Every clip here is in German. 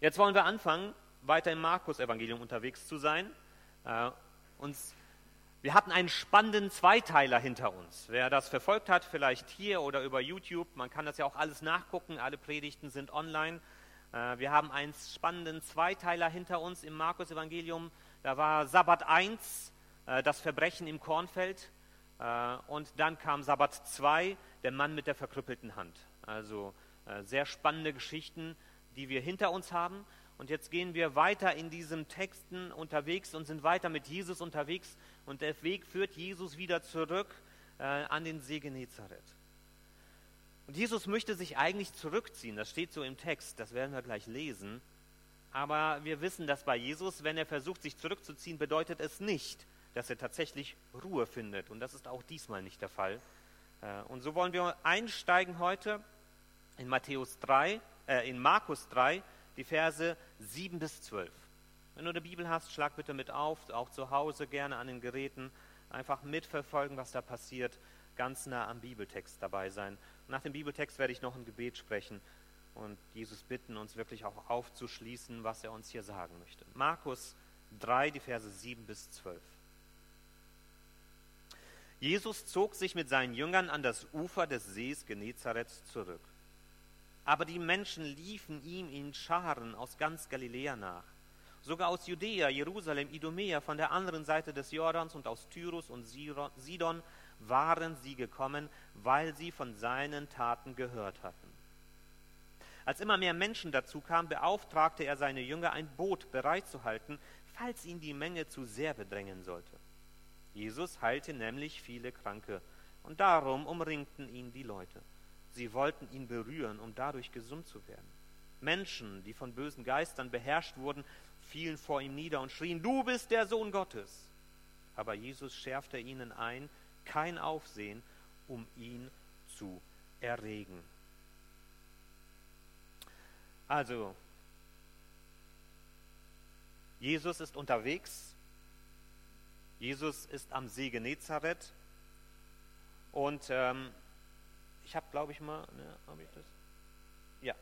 Jetzt wollen wir anfangen, weiter im Markus-Evangelium unterwegs zu sein. Äh, uns, wir hatten einen spannenden Zweiteiler hinter uns. Wer das verfolgt hat, vielleicht hier oder über YouTube, man kann das ja auch alles nachgucken, alle Predigten sind online. Äh, wir haben einen spannenden Zweiteiler hinter uns im Markus-Evangelium. Da war Sabbat 1, äh, das Verbrechen im Kornfeld. Äh, und dann kam Sabbat 2, der Mann mit der verkrüppelten Hand. Also äh, sehr spannende Geschichten, die wir hinter uns haben. Und jetzt gehen wir weiter in diesen Texten unterwegs und sind weiter mit Jesus unterwegs. Und der Weg führt Jesus wieder zurück äh, an den See Genezareth. Und Jesus möchte sich eigentlich zurückziehen. Das steht so im Text. Das werden wir gleich lesen. Aber wir wissen, dass bei Jesus, wenn er versucht, sich zurückzuziehen, bedeutet es nicht, dass er tatsächlich Ruhe findet. Und das ist auch diesmal nicht der Fall. Äh, und so wollen wir einsteigen heute in Matthäus 3, äh, in Markus 3, die Verse 7 bis 12. Wenn du eine Bibel hast, schlag bitte mit auf, auch zu Hause gerne an den Geräten. Einfach mitverfolgen, was da passiert, ganz nah am Bibeltext dabei sein. Nach dem Bibeltext werde ich noch ein Gebet sprechen und Jesus bitten, uns wirklich auch aufzuschließen, was er uns hier sagen möchte. Markus 3, die Verse 7 bis 12. Jesus zog sich mit seinen Jüngern an das Ufer des Sees Genezareth zurück. Aber die Menschen liefen ihm in Scharen aus ganz Galiläa nach. Sogar aus Judäa, Jerusalem, Idumea, von der anderen Seite des Jordans und aus Tyrus und Sidon waren sie gekommen, weil sie von seinen Taten gehört hatten. Als immer mehr Menschen dazu kamen, beauftragte er seine Jünger, ein Boot bereitzuhalten, falls ihn die Menge zu sehr bedrängen sollte. Jesus heilte nämlich viele Kranke, und darum umringten ihn die Leute. Sie wollten ihn berühren, um dadurch gesund zu werden. Menschen, die von bösen Geistern beherrscht wurden, fielen vor ihm nieder und schrien, du bist der Sohn Gottes. Aber Jesus schärfte ihnen ein, kein Aufsehen, um ihn zu erregen. Also, Jesus ist unterwegs Jesus ist am See Genezareth und ähm, ich habe, glaube ich mal, ne, habe ich das? Ja,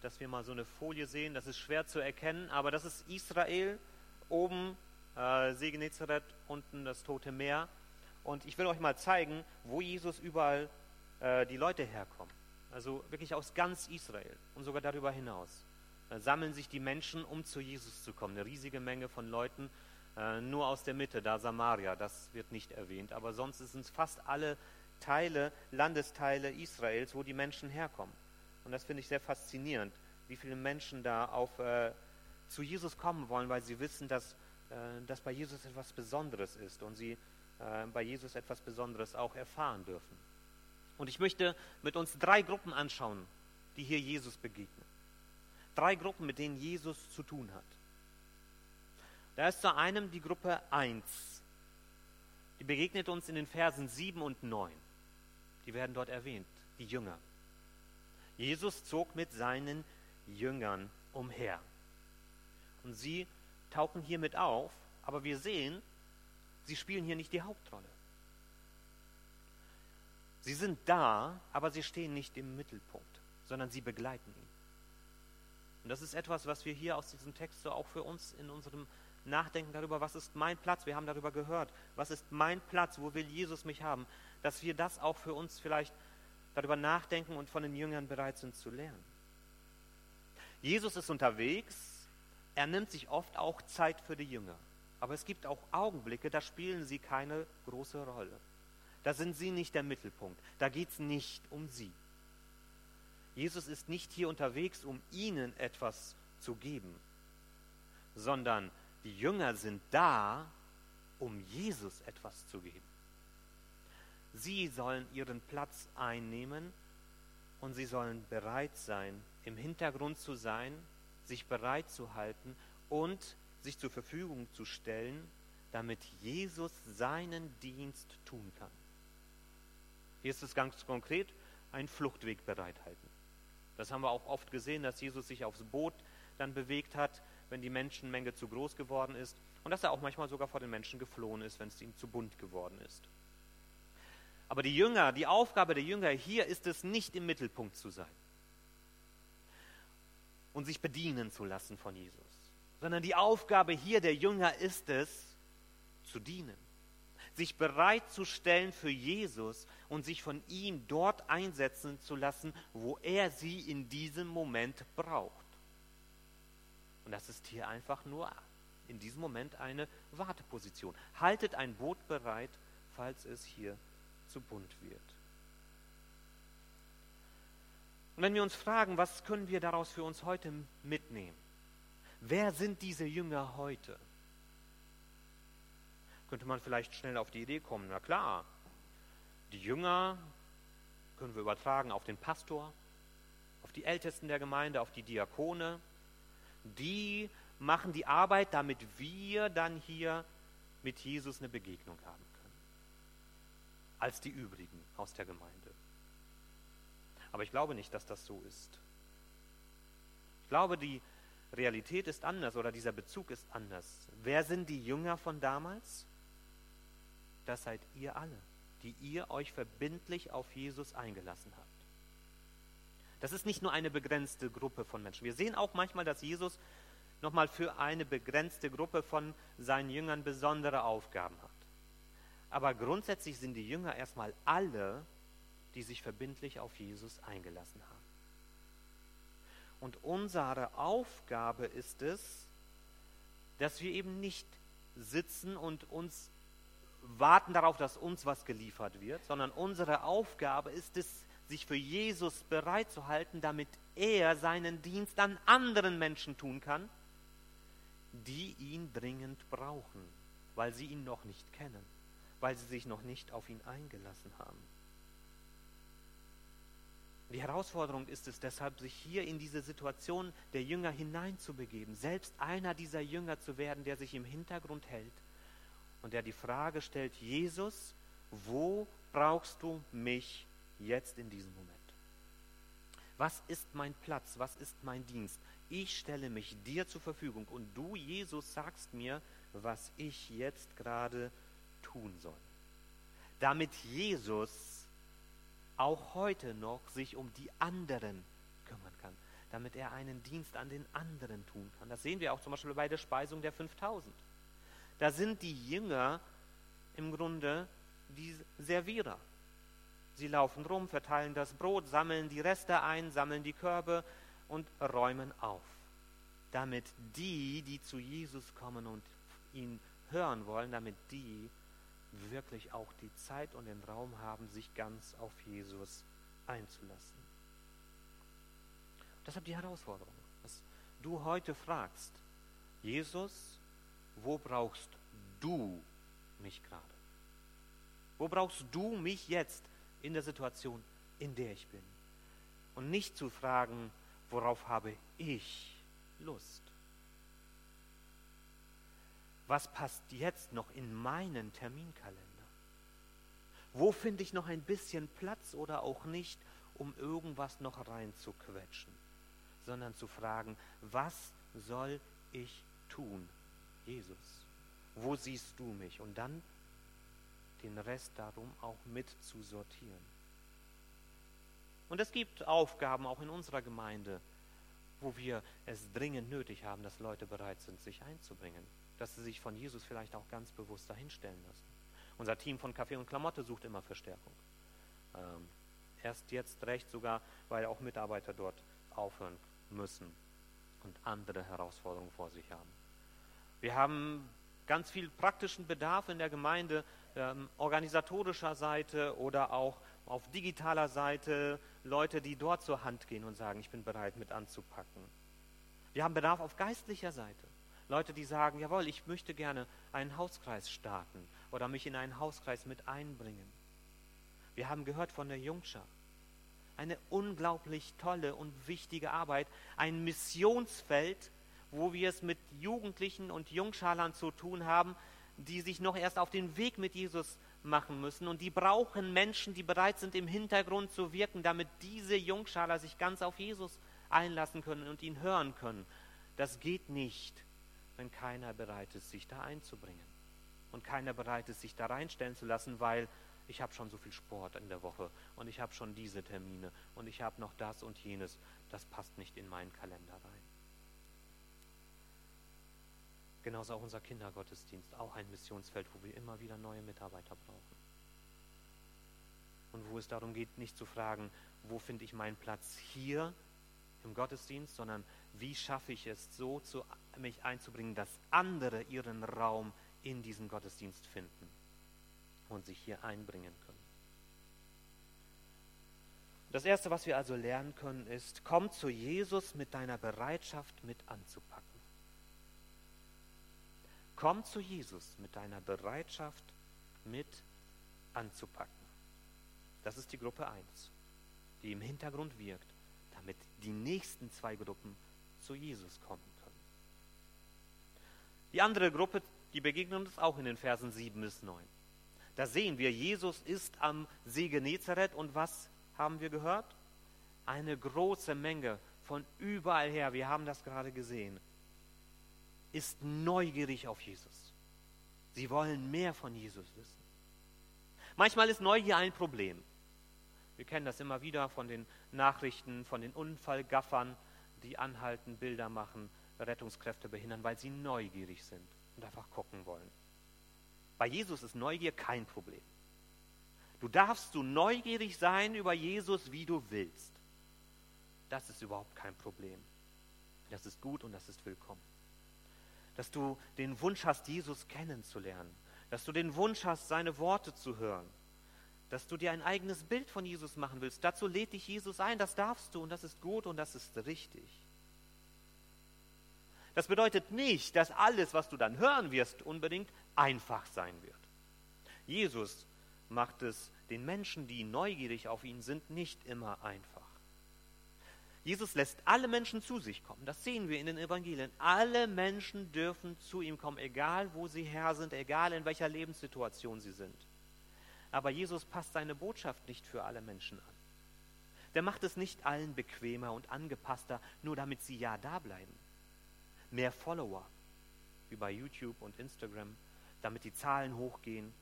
dass wir mal so eine Folie sehen. Das ist schwer zu erkennen, aber das ist Israel oben äh, See Genezareth, unten das Tote Meer. Und ich will euch mal zeigen, wo Jesus überall äh, die Leute herkommen. Also wirklich aus ganz Israel und sogar darüber hinaus. Da sammeln sich die Menschen, um zu Jesus zu kommen. Eine riesige Menge von Leuten. Äh, nur aus der Mitte, da Samaria, das wird nicht erwähnt. Aber sonst sind es fast alle Teile, Landesteile Israels, wo die Menschen herkommen. Und das finde ich sehr faszinierend, wie viele Menschen da auf, äh, zu Jesus kommen wollen, weil sie wissen, dass, äh, dass bei Jesus etwas Besonderes ist und sie äh, bei Jesus etwas Besonderes auch erfahren dürfen. Und ich möchte mit uns drei Gruppen anschauen, die hier Jesus begegnen. Drei Gruppen, mit denen Jesus zu tun hat. Da ist zu einem die Gruppe 1. Die begegnet uns in den Versen 7 und 9. Die werden dort erwähnt, die Jünger. Jesus zog mit seinen Jüngern umher. Und sie tauchen hier mit auf, aber wir sehen, sie spielen hier nicht die Hauptrolle. Sie sind da, aber sie stehen nicht im Mittelpunkt, sondern sie begleiten ihn. Und das ist etwas, was wir hier aus diesem Text so auch für uns in unserem nachdenken darüber, was ist mein Platz, wir haben darüber gehört, was ist mein Platz, wo will Jesus mich haben, dass wir das auch für uns vielleicht darüber nachdenken und von den Jüngern bereit sind zu lernen. Jesus ist unterwegs, er nimmt sich oft auch Zeit für die Jünger, aber es gibt auch Augenblicke, da spielen sie keine große Rolle. Da sind sie nicht der Mittelpunkt, da geht es nicht um sie. Jesus ist nicht hier unterwegs, um ihnen etwas zu geben, sondern die Jünger sind da, um Jesus etwas zu geben. Sie sollen ihren Platz einnehmen und sie sollen bereit sein, im Hintergrund zu sein, sich bereit zu halten und sich zur Verfügung zu stellen, damit Jesus seinen Dienst tun kann. Hier ist es ganz konkret, einen Fluchtweg bereithalten. Das haben wir auch oft gesehen, dass Jesus sich aufs Boot dann bewegt hat, wenn die Menschenmenge zu groß geworden ist und dass er auch manchmal sogar vor den Menschen geflohen ist, wenn es ihm zu bunt geworden ist. Aber die Jünger, die Aufgabe der Jünger hier ist es nicht im Mittelpunkt zu sein. und sich bedienen zu lassen von Jesus, sondern die Aufgabe hier der Jünger ist es, zu dienen, sich bereitzustellen für Jesus und sich von ihm dort einsetzen zu lassen, wo er sie in diesem Moment braucht. Und das ist hier einfach nur in diesem Moment eine Warteposition. Haltet ein Boot bereit, falls es hier zu bunt wird. Und wenn wir uns fragen, was können wir daraus für uns heute mitnehmen? Wer sind diese Jünger heute? Könnte man vielleicht schnell auf die Idee kommen, na klar, die Jünger können wir übertragen auf den Pastor, auf die Ältesten der Gemeinde, auf die Diakone. Die machen die Arbeit, damit wir dann hier mit Jesus eine Begegnung haben. Als die übrigen aus der Gemeinde. Aber ich glaube nicht, dass das so ist. Ich glaube, die Realität ist anders oder dieser Bezug ist anders. Wer sind die Jünger von damals? Das seid ihr alle, die ihr euch verbindlich auf Jesus eingelassen habt. Das ist nicht nur eine begrenzte Gruppe von Menschen. Wir sehen auch manchmal, dass Jesus nochmal für eine begrenzte Gruppe von seinen Jüngern besondere Aufgaben hat. Aber grundsätzlich sind die Jünger erstmal alle die sich verbindlich auf Jesus eingelassen haben. Und unsere Aufgabe ist es, dass wir eben nicht sitzen und uns warten darauf, dass uns was geliefert wird, sondern unsere Aufgabe ist es, sich für Jesus bereit zu halten, damit er seinen Dienst an anderen Menschen tun kann, die ihn dringend brauchen, weil sie ihn noch nicht kennen, weil sie sich noch nicht auf ihn eingelassen haben. Die Herausforderung ist es deshalb, sich hier in diese Situation der Jünger hineinzubegeben, selbst einer dieser Jünger zu werden, der sich im Hintergrund hält und der die Frage stellt, Jesus, wo brauchst du mich jetzt in diesem Moment? Was ist mein Platz? Was ist mein Dienst? Ich stelle mich dir zur Verfügung und du, Jesus, sagst mir, was ich jetzt gerade tun soll. Damit Jesus auch heute noch sich um die anderen kümmern kann, damit er einen Dienst an den anderen tun kann. Das sehen wir auch zum Beispiel bei der Speisung der 5000. Da sind die Jünger im Grunde die Servierer. Sie laufen rum, verteilen das Brot, sammeln die Reste ein, sammeln die Körbe und räumen auf, damit die, die zu Jesus kommen und ihn hören wollen, damit die wirklich auch die Zeit und den Raum haben, sich ganz auf Jesus einzulassen. Deshalb die Herausforderung, dass du heute fragst, Jesus, wo brauchst du mich gerade? Wo brauchst du mich jetzt in der Situation, in der ich bin? Und nicht zu fragen, worauf habe ich Lust? Was passt jetzt noch in meinen Terminkalender? Wo finde ich noch ein bisschen Platz oder auch nicht, um irgendwas noch reinzuquetschen? Sondern zu fragen, was soll ich tun, Jesus? Wo siehst du mich? Und dann den Rest darum auch mit zu sortieren. Und es gibt Aufgaben auch in unserer Gemeinde, wo wir es dringend nötig haben, dass Leute bereit sind, sich einzubringen dass sie sich von Jesus vielleicht auch ganz bewusst dahinstellen lassen. Unser Team von Kaffee und Klamotte sucht immer Verstärkung. Ähm, erst jetzt recht sogar, weil auch Mitarbeiter dort aufhören müssen und andere Herausforderungen vor sich haben. Wir haben ganz viel praktischen Bedarf in der Gemeinde, ähm, organisatorischer Seite oder auch auf digitaler Seite, Leute, die dort zur Hand gehen und sagen, ich bin bereit mit anzupacken. Wir haben Bedarf auf geistlicher Seite. Leute, die sagen, jawohl, ich möchte gerne einen Hauskreis starten oder mich in einen Hauskreis mit einbringen. Wir haben gehört von der Jungschar. Eine unglaublich tolle und wichtige Arbeit, ein Missionsfeld, wo wir es mit Jugendlichen und Jungschalern zu tun haben, die sich noch erst auf den Weg mit Jesus machen müssen. Und die brauchen Menschen, die bereit sind, im Hintergrund zu wirken, damit diese Jungschaler sich ganz auf Jesus einlassen können und ihn hören können. Das geht nicht, wenn keiner bereit ist, sich da einzubringen. Und keiner bereit ist, sich da reinstellen zu lassen, weil ich habe schon so viel Sport in der Woche und ich habe schon diese Termine und ich habe noch das und jenes. Das passt nicht in meinen Kalender rein. Genauso auch unser Kindergottesdienst, auch ein Missionsfeld, wo wir immer wieder neue Mitarbeiter brauchen. Und wo es darum geht, nicht zu fragen, wo finde ich meinen Platz hier im Gottesdienst, sondern wie schaffe ich es so, zu, mich einzubringen, dass andere ihren Raum in diesen Gottesdienst finden und sich hier einbringen können. Das Erste, was wir also lernen können, ist, komm zu Jesus mit deiner Bereitschaft mit anzupacken. Komm zu Jesus mit deiner Bereitschaft mit anzupacken. Das ist die Gruppe 1, die im Hintergrund wirkt, damit die nächsten zwei Gruppen zu Jesus kommen können. Die andere Gruppe, die begegnet uns auch in den Versen 7 bis 9. Da sehen wir, Jesus ist am See Genezareth und was haben wir gehört? Eine große Menge von überall her, wir haben das gerade gesehen, ist neugierig auf Jesus. Sie wollen mehr von Jesus wissen. Manchmal ist Neugier ein Problem. Wir kennen das immer wieder von den Nachrichten, von den Unfallgaffern, die anhalten, Bilder machen, Rettungskräfte behindern, weil sie neugierig sind und einfach gucken wollen. Bei Jesus ist Neugier kein Problem. Du darfst so neugierig sein über Jesus, wie du willst. Das ist überhaupt kein Problem. Das ist gut und das ist willkommen. Dass du den Wunsch hast, Jesus kennenzulernen. Dass du den Wunsch hast, seine Worte zu hören. Dass du dir ein eigenes Bild von Jesus machen willst. Dazu lädt dich Jesus ein. Das darfst du und das ist gut und das ist richtig. Das bedeutet nicht, dass alles, was du dann hören wirst, unbedingt einfach sein wird. Jesus macht es den Menschen, die neugierig auf ihn sind, nicht immer einfach. Jesus lässt alle Menschen zu sich kommen. Das sehen wir in den Evangelien. Alle Menschen dürfen zu ihm kommen, egal wo sie her sind, egal in welcher Lebenssituation sie sind. Aber Jesus passt seine Botschaft nicht für alle Menschen an. Der macht es nicht allen bequemer und angepasster, nur damit sie ja da bleiben. Mehr Follower, wie bei YouTube und Instagram, damit die Zahlen hochgehen,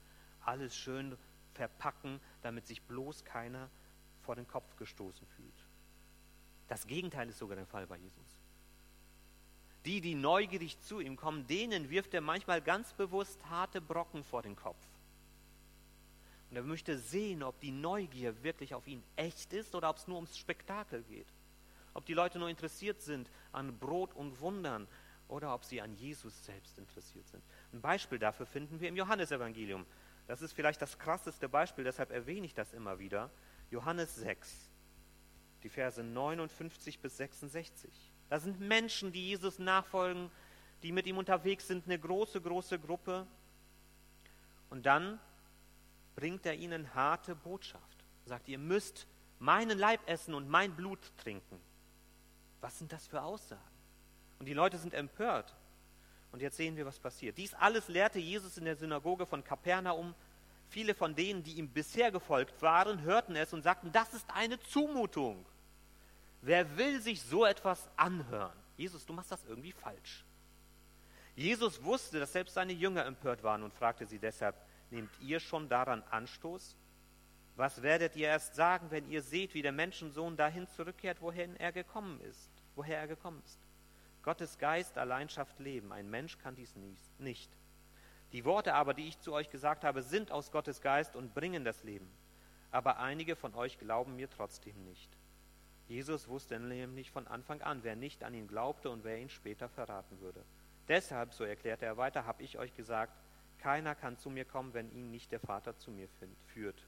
alles schön verpacken, damit sich bloß keiner vor den Kopf gestoßen fühlt. Das Gegenteil ist sogar der Fall bei Jesus. Die, die neugierig zu ihm kommen, denen wirft er manchmal ganz bewusst harte Brocken vor den Kopf. Und er möchte sehen, ob die Neugier wirklich auf ihn echt ist oder ob es nur ums Spektakel geht. Ob die Leute nur interessiert sind an Brot und Wundern oder ob sie an Jesus selbst interessiert sind. Ein Beispiel dafür finden wir im Johannesevangelium. Das ist vielleicht das krasseste Beispiel, deshalb erwähne ich das immer wieder. Johannes 6, die Verse 59 bis 66. Da sind Menschen, die Jesus nachfolgen, die mit ihm unterwegs sind, eine große, große Gruppe. Und dann bringt er ihnen harte Botschaft. Sagt, ihr müsst meinen Leib essen und mein Blut trinken. Was sind das für Aussagen? Und die Leute sind empört. Und jetzt sehen wir, was passiert. Dies alles lehrte Jesus in der Synagoge von Kapernaum. Viele von denen, die ihm bisher gefolgt waren, hörten es und sagten, das ist eine Zumutung. Wer will sich so etwas anhören? Jesus, du machst das irgendwie falsch. Jesus wusste, dass selbst seine Jünger empört waren und fragte sie deshalb, nehmt ihr schon daran Anstoß? Was werdet ihr erst sagen, wenn ihr seht, wie der Menschensohn dahin zurückkehrt, wohin er gekommen ist, woher er gekommen ist? Gottes Geist allein schafft Leben. Ein Mensch kann dies nicht. Die Worte aber, die ich zu euch gesagt habe, sind aus Gottes Geist und bringen das Leben. Aber einige von euch glauben mir trotzdem nicht. Jesus wusste nämlich von Anfang an, wer nicht an ihn glaubte und wer ihn später verraten würde. Deshalb, so erklärte er weiter, habe ich euch gesagt, keiner kann zu mir kommen, wenn ihn nicht der Vater zu mir führt.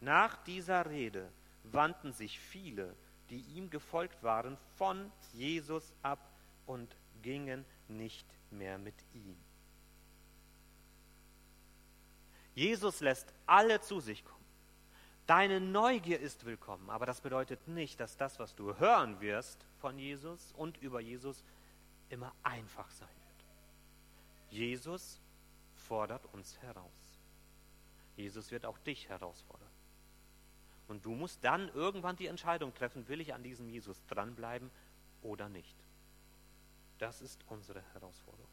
Nach dieser Rede wandten sich viele, die ihm gefolgt waren, von Jesus ab und gingen nicht mehr mit ihm. Jesus lässt alle zu sich kommen. Deine Neugier ist willkommen, aber das bedeutet nicht, dass das, was du hören wirst von Jesus und über Jesus, immer einfach sein wird. Jesus fordert uns heraus. Jesus wird auch dich herausfordern. Und du musst dann irgendwann die Entscheidung treffen, will ich an diesem Jesus dranbleiben oder nicht. Das ist unsere Herausforderung.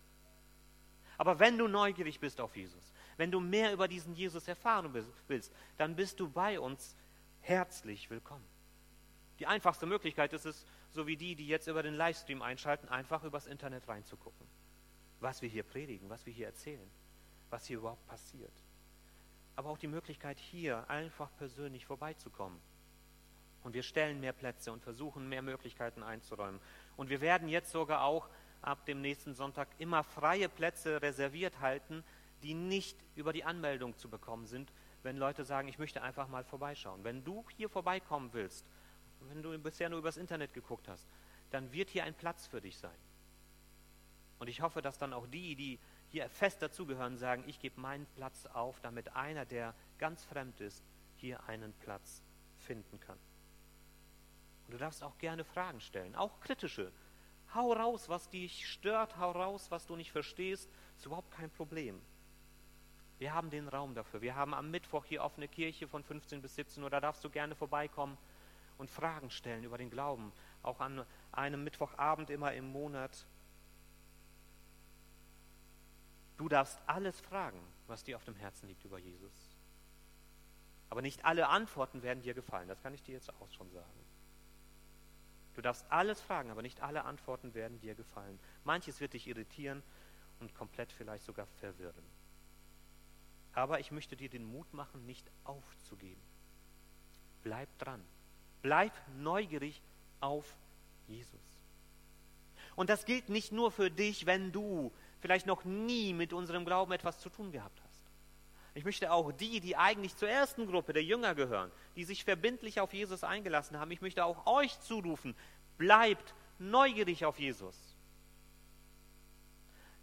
Aber wenn du neugierig bist auf Jesus, wenn du mehr über diesen Jesus erfahren willst, dann bist du bei uns herzlich willkommen. Die einfachste Möglichkeit ist es, so wie die, die jetzt über den Livestream einschalten, einfach übers Internet reinzugucken. was wir hier predigen, was wir hier erzählen, was hier überhaupt passiert. Aber auch die Möglichkeit, hier einfach persönlich vorbeizukommen. Und wir stellen mehr Plätze und versuchen mehr Möglichkeiten einzuräumen. Und wir werden jetzt sogar auch ab dem nächsten Sonntag immer freie Plätze reserviert halten, die nicht über die Anmeldung zu bekommen sind, wenn Leute sagen, ich möchte einfach mal vorbeischauen. Wenn du hier vorbeikommen willst, wenn du bisher nur übers Internet geguckt hast, dann wird hier ein Platz für dich sein. Und ich hoffe, dass dann auch die, die hier fest dazugehören, sagen, ich gebe meinen Platz auf, damit einer, der ganz fremd ist, hier einen Platz finden kann. Und du darfst auch gerne Fragen stellen, auch kritische. Hau raus, was dich stört, hau raus, was du nicht verstehst, ist überhaupt kein Problem. Wir haben den Raum dafür. Wir haben am Mittwoch hier offene Kirche von 15 bis 17 Uhr. Da darfst du gerne vorbeikommen und Fragen stellen über den Glauben. Auch an einem Mittwochabend immer im Monat. Du darfst alles fragen, was dir auf dem Herzen liegt über Jesus. Aber nicht alle Antworten werden dir gefallen. Das kann ich dir jetzt auch schon sagen. Du darfst alles fragen, aber nicht alle Antworten werden dir gefallen. Manches wird dich irritieren und komplett vielleicht sogar verwirren. Aber ich möchte dir den Mut machen, nicht aufzugeben. Bleib dran. Bleib neugierig auf Jesus. Und das gilt nicht nur für dich, wenn du vielleicht noch nie mit unserem Glauben etwas zu tun gehabt hast. Ich möchte auch die, die eigentlich zur ersten Gruppe der Jünger gehören, die sich verbindlich auf Jesus eingelassen haben, ich möchte auch euch zurufen, bleibt neugierig auf Jesus.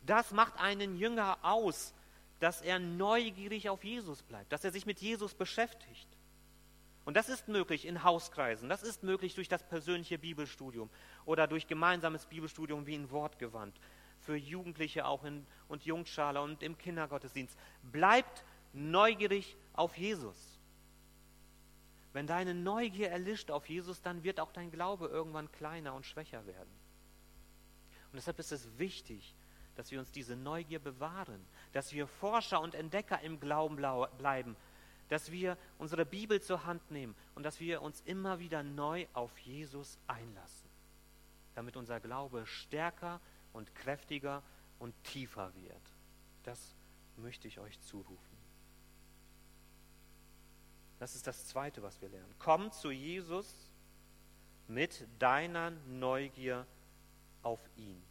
Das macht einen Jünger aus, dass er neugierig auf Jesus bleibt, dass er sich mit Jesus beschäftigt. Und das ist möglich in Hauskreisen, das ist möglich durch das persönliche Bibelstudium oder durch gemeinsames Bibelstudium wie in Wortgewand, für Jugendliche auch in, und Jungschale und im Kindergottesdienst. Bleibt neugierig auf Jesus. Wenn deine Neugier erlischt auf Jesus, dann wird auch dein Glaube irgendwann kleiner und schwächer werden. Und deshalb ist es wichtig, dass wir uns diese Neugier bewahren, dass wir Forscher und Entdecker im Glauben bleiben, dass wir unsere Bibel zur Hand nehmen und dass wir uns immer wieder neu auf Jesus einlassen, damit unser Glaube stärker und kräftiger und tiefer wird. Das möchte ich euch zurufen. Das ist das Zweite, was wir lernen. Komm zu Jesus mit deiner Neugier auf ihn.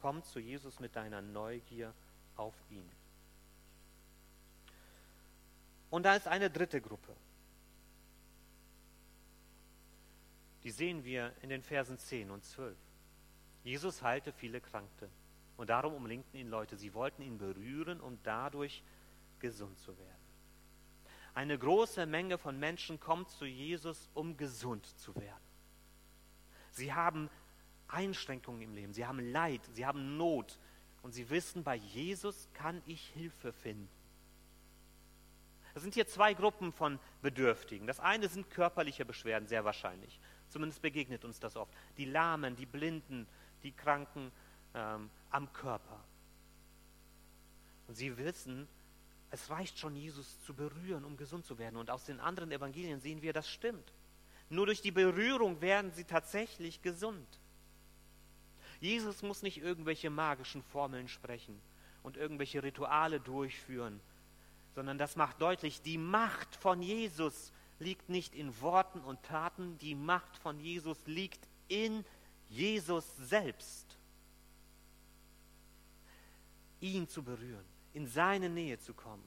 Komm zu Jesus mit deiner Neugier auf ihn. Und da ist eine dritte Gruppe. Die sehen wir in den Versen 10 und 12. Jesus heilte viele Kranke und darum umlinkten ihn Leute. Sie wollten ihn berühren, um dadurch gesund zu werden. Eine große Menge von Menschen kommt zu Jesus, um gesund zu werden. Sie haben Einschränkungen im Leben, sie haben Leid, sie haben Not und sie wissen, bei Jesus kann ich Hilfe finden. Das sind hier zwei Gruppen von Bedürftigen. Das eine sind körperliche Beschwerden, sehr wahrscheinlich. Zumindest begegnet uns das oft. Die Lahmen, die Blinden, die Kranken ähm, am Körper. Und sie wissen, es reicht schon, Jesus zu berühren, um gesund zu werden. Und aus den anderen Evangelien sehen wir, das stimmt. Nur durch die Berührung werden sie tatsächlich gesund. Jesus muss nicht irgendwelche magischen Formeln sprechen und irgendwelche Rituale durchführen, sondern das macht deutlich, die Macht von Jesus liegt nicht in Worten und Taten, die Macht von Jesus liegt in Jesus selbst. Ihn zu berühren, in seine Nähe zu kommen.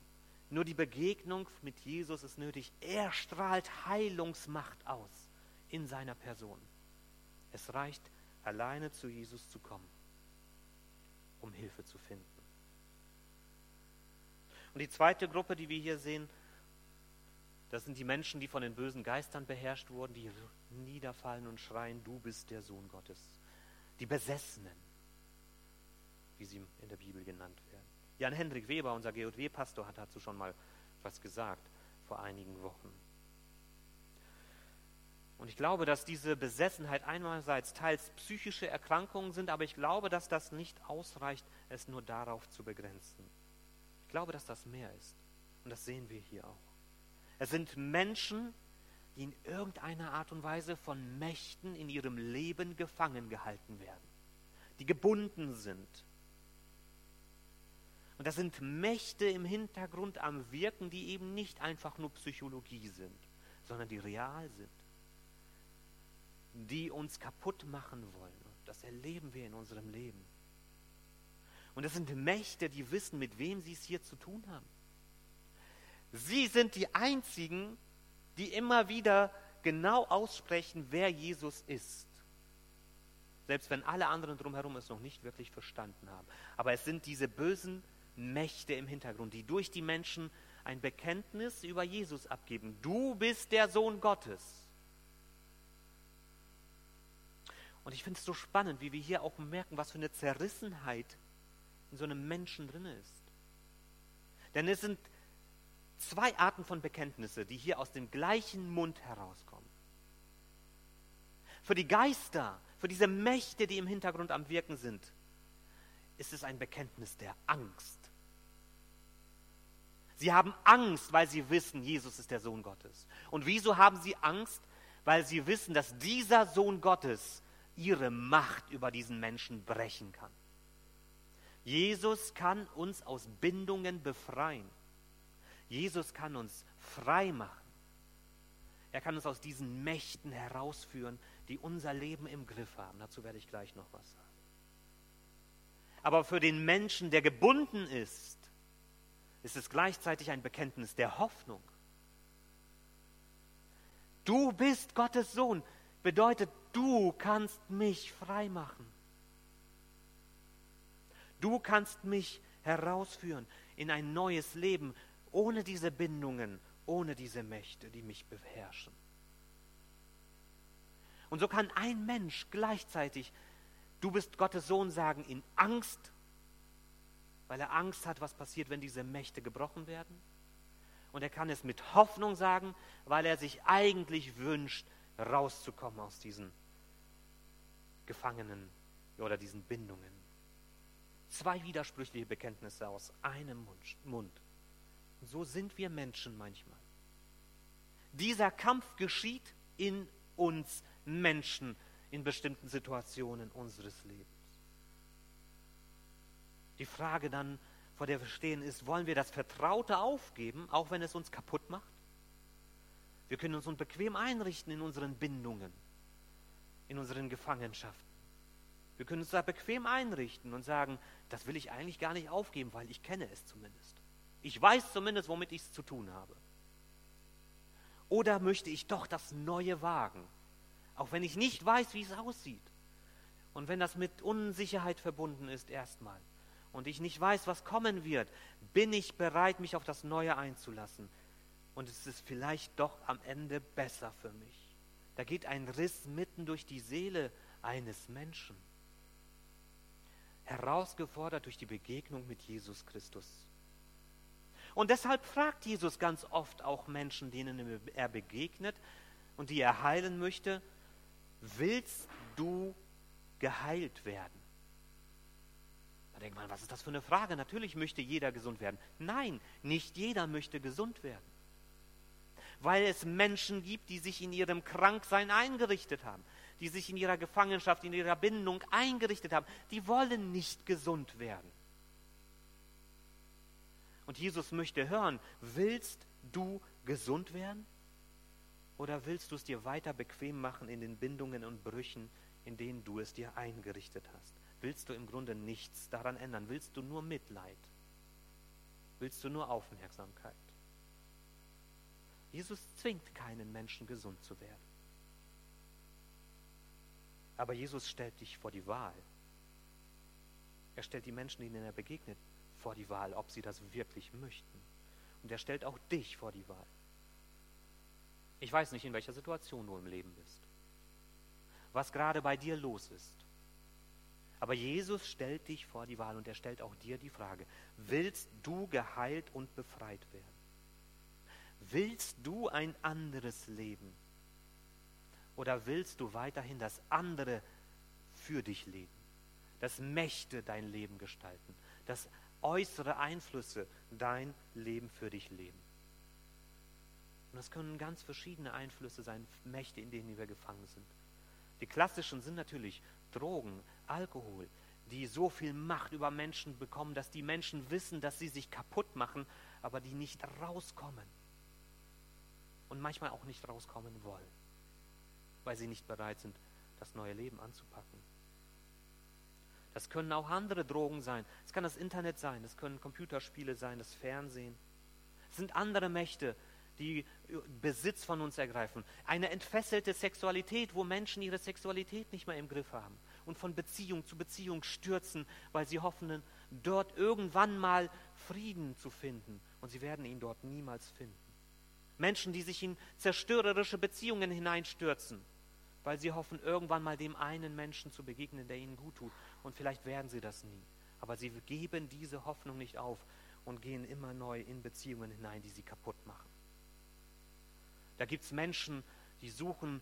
Nur die Begegnung mit Jesus ist nötig. Er strahlt Heilungsmacht aus in seiner Person. Es reicht alleine zu Jesus zu kommen, um Hilfe zu finden. Und die zweite Gruppe, die wir hier sehen, das sind die Menschen, die von den bösen Geistern beherrscht wurden, die niederfallen und schreien, du bist der Sohn Gottes. Die Besessenen, wie sie in der Bibel genannt werden. Jan-Hendrik Weber, unser GW-Pastor, hat dazu schon mal was gesagt vor einigen Wochen. Und ich glaube, dass diese Besessenheit einerseits teils psychische Erkrankungen sind, aber ich glaube, dass das nicht ausreicht, es nur darauf zu begrenzen. Ich glaube, dass das mehr ist. Und das sehen wir hier auch. Es sind Menschen, die in irgendeiner Art und Weise von Mächten in ihrem Leben gefangen gehalten werden, die gebunden sind. Und das sind Mächte im Hintergrund am Wirken, die eben nicht einfach nur Psychologie sind, sondern die real sind, die uns kaputt machen wollen. Und das erleben wir in unserem Leben. Und das sind Mächte, die wissen, mit wem sie es hier zu tun haben. Sie sind die einzigen, die immer wieder genau aussprechen, wer Jesus ist. Selbst wenn alle anderen drumherum es noch nicht wirklich verstanden haben. Aber es sind diese bösen Mächte im Hintergrund, die durch die Menschen ein Bekenntnis über Jesus abgeben. Du bist der Sohn Gottes. Und ich finde es so spannend, wie wir hier auch merken, was für eine Zerrissenheit in so einem Menschen drin ist. Denn es sind zwei Arten von Bekenntnisse, die hier aus dem gleichen Mund herauskommen. Für die Geister, für diese Mächte, die im Hintergrund am Wirken sind, ist es ein Bekenntnis der Angst. Sie haben Angst, weil sie wissen, Jesus ist der Sohn Gottes. Und wieso haben sie Angst? Weil sie wissen, dass dieser Sohn Gottes ihre Macht über diesen Menschen brechen kann. Jesus kann uns aus Bindungen befreien. Jesus kann uns frei machen. Er kann uns aus diesen Mächten herausführen, die unser Leben im Griff haben. Dazu werde ich gleich noch was sagen. Aber für den Menschen, der gebunden ist, ist es gleichzeitig ein Bekenntnis der Hoffnung. Du bist Gottes Sohn, bedeutet, du kannst mich frei machen. Du kannst mich herausführen in ein neues Leben, ohne diese Bindungen, ohne diese Mächte, die mich beherrschen. Und so kann ein Mensch gleichzeitig, du bist Gottes Sohn sagen, in Angst weil er Angst hat, was passiert, wenn diese Mächte gebrochen werden. Und er kann es mit Hoffnung sagen, weil er sich eigentlich wünscht, rauszukommen aus diesen Gefangenen oder diesen Bindungen. Zwei widersprüchliche Bekenntnisse aus einem Mund. So sind wir Menschen manchmal. Dieser Kampf geschieht in uns Menschen in bestimmten Situationen unseres Lebens. Die Frage dann, vor der wir stehen, ist, wollen wir das Vertraute aufgeben, auch wenn es uns kaputt macht? Wir können uns bequem einrichten in unseren Bindungen, in unseren Gefangenschaften. Wir können uns da bequem einrichten und sagen, das will ich eigentlich gar nicht aufgeben, weil ich kenne es zumindest. Ich weiß zumindest, womit ich es zu tun habe. Oder möchte ich doch das Neue wagen, auch wenn ich nicht weiß, wie es aussieht. Und wenn das mit Unsicherheit verbunden ist, erstmal und ich nicht weiß, was kommen wird, bin ich bereit, mich auf das Neue einzulassen. Und es ist vielleicht doch am Ende besser für mich. Da geht ein Riss mitten durch die Seele eines Menschen. Herausgefordert durch die Begegnung mit Jesus Christus. Und deshalb fragt Jesus ganz oft auch Menschen, denen er begegnet und die er heilen möchte, willst du geheilt werden? Da denkt man, was ist das für eine Frage? Natürlich möchte jeder gesund werden. Nein, nicht jeder möchte gesund werden. Weil es Menschen gibt, die sich in ihrem Kranksein eingerichtet haben, die sich in ihrer Gefangenschaft, in ihrer Bindung eingerichtet haben. Die wollen nicht gesund werden. Und Jesus möchte hören, willst du gesund werden? Oder willst du es dir weiter bequem machen in den Bindungen und Brüchen, in denen du es dir eingerichtet hast? willst du im Grunde nichts daran ändern. Willst du nur Mitleid? Willst du nur Aufmerksamkeit? Jesus zwingt keinen Menschen gesund zu werden. Aber Jesus stellt dich vor die Wahl. Er stellt die Menschen, denen er begegnet, vor die Wahl, ob sie das wirklich möchten. Und er stellt auch dich vor die Wahl. Ich weiß nicht, in welcher Situation du im Leben bist. Was gerade bei dir los ist. Aber Jesus stellt dich vor die Wahl und er stellt auch dir die Frage, willst du geheilt und befreit werden? Willst du ein anderes Leben? Oder willst du weiterhin das andere für dich leben? Das Mächte dein Leben gestalten, das äußere Einflüsse dein Leben für dich leben. Und das können ganz verschiedene Einflüsse sein, Mächte, in denen wir gefangen sind. Die klassischen sind natürlich Drogen, Alkohol, die so viel Macht über Menschen bekommen, dass die Menschen wissen, dass sie sich kaputt machen, aber die nicht rauskommen. Und manchmal auch nicht rauskommen wollen, weil sie nicht bereit sind, das neue Leben anzupacken. Das können auch andere Drogen sein. Es kann das Internet sein, es können Computerspiele sein, das Fernsehen. Es sind andere Mächte, die Besitz von uns ergreifen. Eine entfesselte Sexualität, wo Menschen ihre Sexualität nicht mehr im Griff haben und von Beziehung zu Beziehung stürzen, weil sie hoffen, dort irgendwann mal Frieden zu finden. Und sie werden ihn dort niemals finden. Menschen, die sich in zerstörerische Beziehungen hineinstürzen, weil sie hoffen, irgendwann mal dem einen Menschen zu begegnen, der ihnen gut tut. Und vielleicht werden sie das nie. Aber sie geben diese Hoffnung nicht auf und gehen immer neu in Beziehungen hinein, die sie kaputt machen. Da gibt es Menschen, die suchen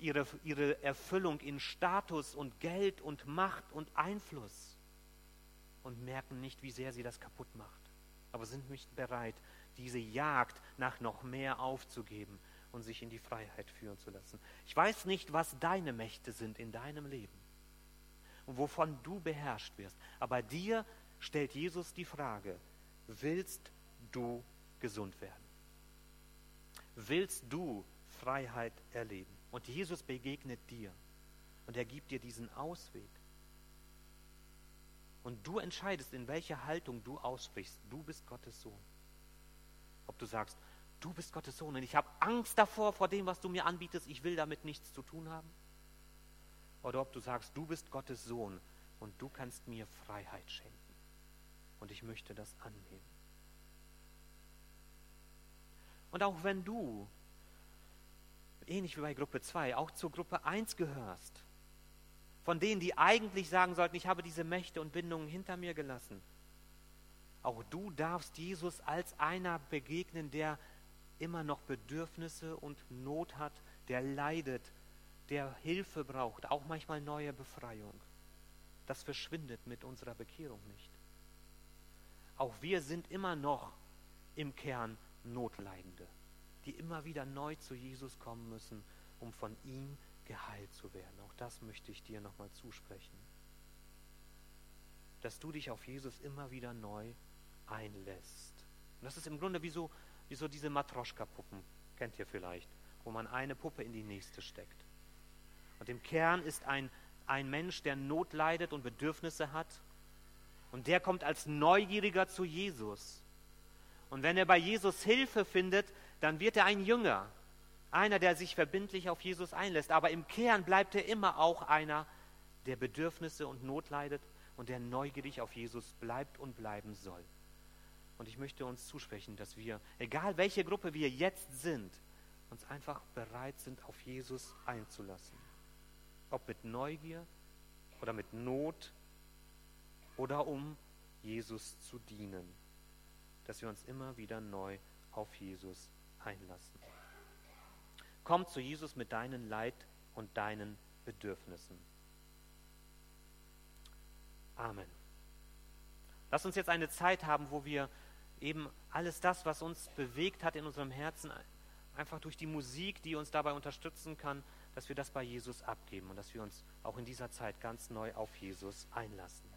ihre, ihre Erfüllung in Status und Geld und Macht und Einfluss und merken nicht, wie sehr sie das kaputt macht, aber sind nicht bereit, diese Jagd nach noch mehr aufzugeben und sich in die Freiheit führen zu lassen. Ich weiß nicht, was deine Mächte sind in deinem Leben und wovon du beherrscht wirst, aber dir stellt Jesus die Frage, willst du gesund werden? Willst du Freiheit erleben? Und Jesus begegnet dir und er gibt dir diesen Ausweg. Und du entscheidest, in welcher Haltung du aussprichst. Du bist Gottes Sohn. Ob du sagst, du bist Gottes Sohn und ich habe Angst davor, vor dem, was du mir anbietest, ich will damit nichts zu tun haben. Oder ob du sagst, du bist Gottes Sohn und du kannst mir Freiheit schenken. Und ich möchte das annehmen. Und auch wenn du ähnlich wie bei Gruppe 2, auch zur Gruppe 1 gehörst. Von denen, die eigentlich sagen sollten, ich habe diese Mächte und Bindungen hinter mir gelassen. Auch du darfst Jesus als einer begegnen, der immer noch Bedürfnisse und Not hat, der leidet, der Hilfe braucht, auch manchmal neue Befreiung. Das verschwindet mit unserer Bekehrung nicht. Auch wir sind immer noch im Kern Notleidende die immer wieder neu zu Jesus kommen müssen, um von ihm geheilt zu werden. Auch das möchte ich dir nochmal zusprechen. Dass du dich auf Jesus immer wieder neu einlässt. Und das ist im Grunde wie so, wie so diese Matroschka-Puppen, kennt ihr vielleicht, wo man eine Puppe in die nächste steckt. Und im Kern ist ein, ein Mensch, der Not leidet und Bedürfnisse hat. Und der kommt als Neugieriger zu Jesus. Und wenn er bei Jesus Hilfe findet, dann wird er ein Jünger, einer, der sich verbindlich auf Jesus einlässt. Aber im Kern bleibt er immer auch einer, der Bedürfnisse und Not leidet und der neugierig auf Jesus bleibt und bleiben soll. Und ich möchte uns zusprechen, dass wir, egal welche Gruppe wir jetzt sind, uns einfach bereit sind, auf Jesus einzulassen. Ob mit Neugier oder mit Not oder um Jesus zu dienen. Dass wir uns immer wieder neu auf Jesus einlassen. Komm zu Jesus mit deinen Leid und deinen Bedürfnissen. Amen. Lass uns jetzt eine Zeit haben, wo wir eben alles das, was uns bewegt hat in unserem Herzen, einfach durch die Musik, die uns dabei unterstützen kann, dass wir das bei Jesus abgeben und dass wir uns auch in dieser Zeit ganz neu auf Jesus einlassen.